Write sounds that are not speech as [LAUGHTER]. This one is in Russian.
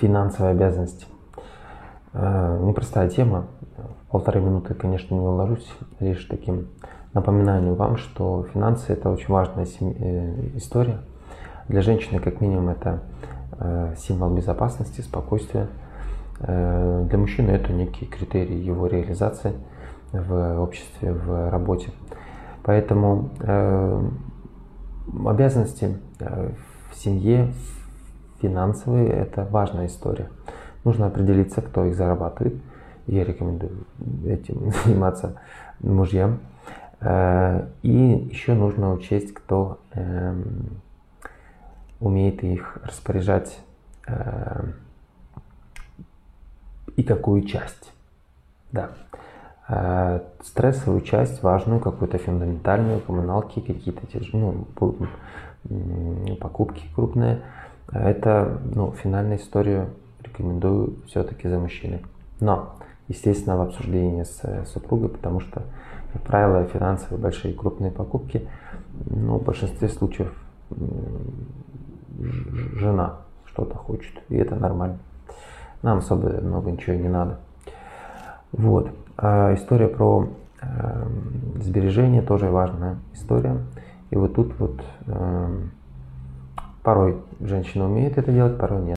финансовые обязанности. Э, непростая тема. В полторы минуты, конечно, не уложусь. Лишь таким напоминанием вам, что финансы это очень важная э, история. Для женщины, как минимум, это э, символ безопасности, спокойствия. Для мужчины это некий критерий его реализации в обществе, в работе. Поэтому обязанности в семье, финансовые – это важная история. Нужно определиться, кто их зарабатывает. Я рекомендую этим [LAUGHS] заниматься мужьям. Э, и еще нужно учесть, кто эм, умеет их распоряжать э, и какую часть. Да. Э, стрессовую часть, важную, какую-то фундаментальную, коммуналки, какие-то ну, покупки крупные – это, ну, финальную историю рекомендую все-таки за мужчиной. Но, естественно, в обсуждении с э, супругой, потому что, как правило, финансовые большие крупные покупки, ну, в большинстве случаев жена что-то хочет, и это нормально. Нам особо много ничего не надо. Вот. А история про э, сбережения тоже важная история. И вот тут вот э, Порой женщина умеет это делать, порой нет.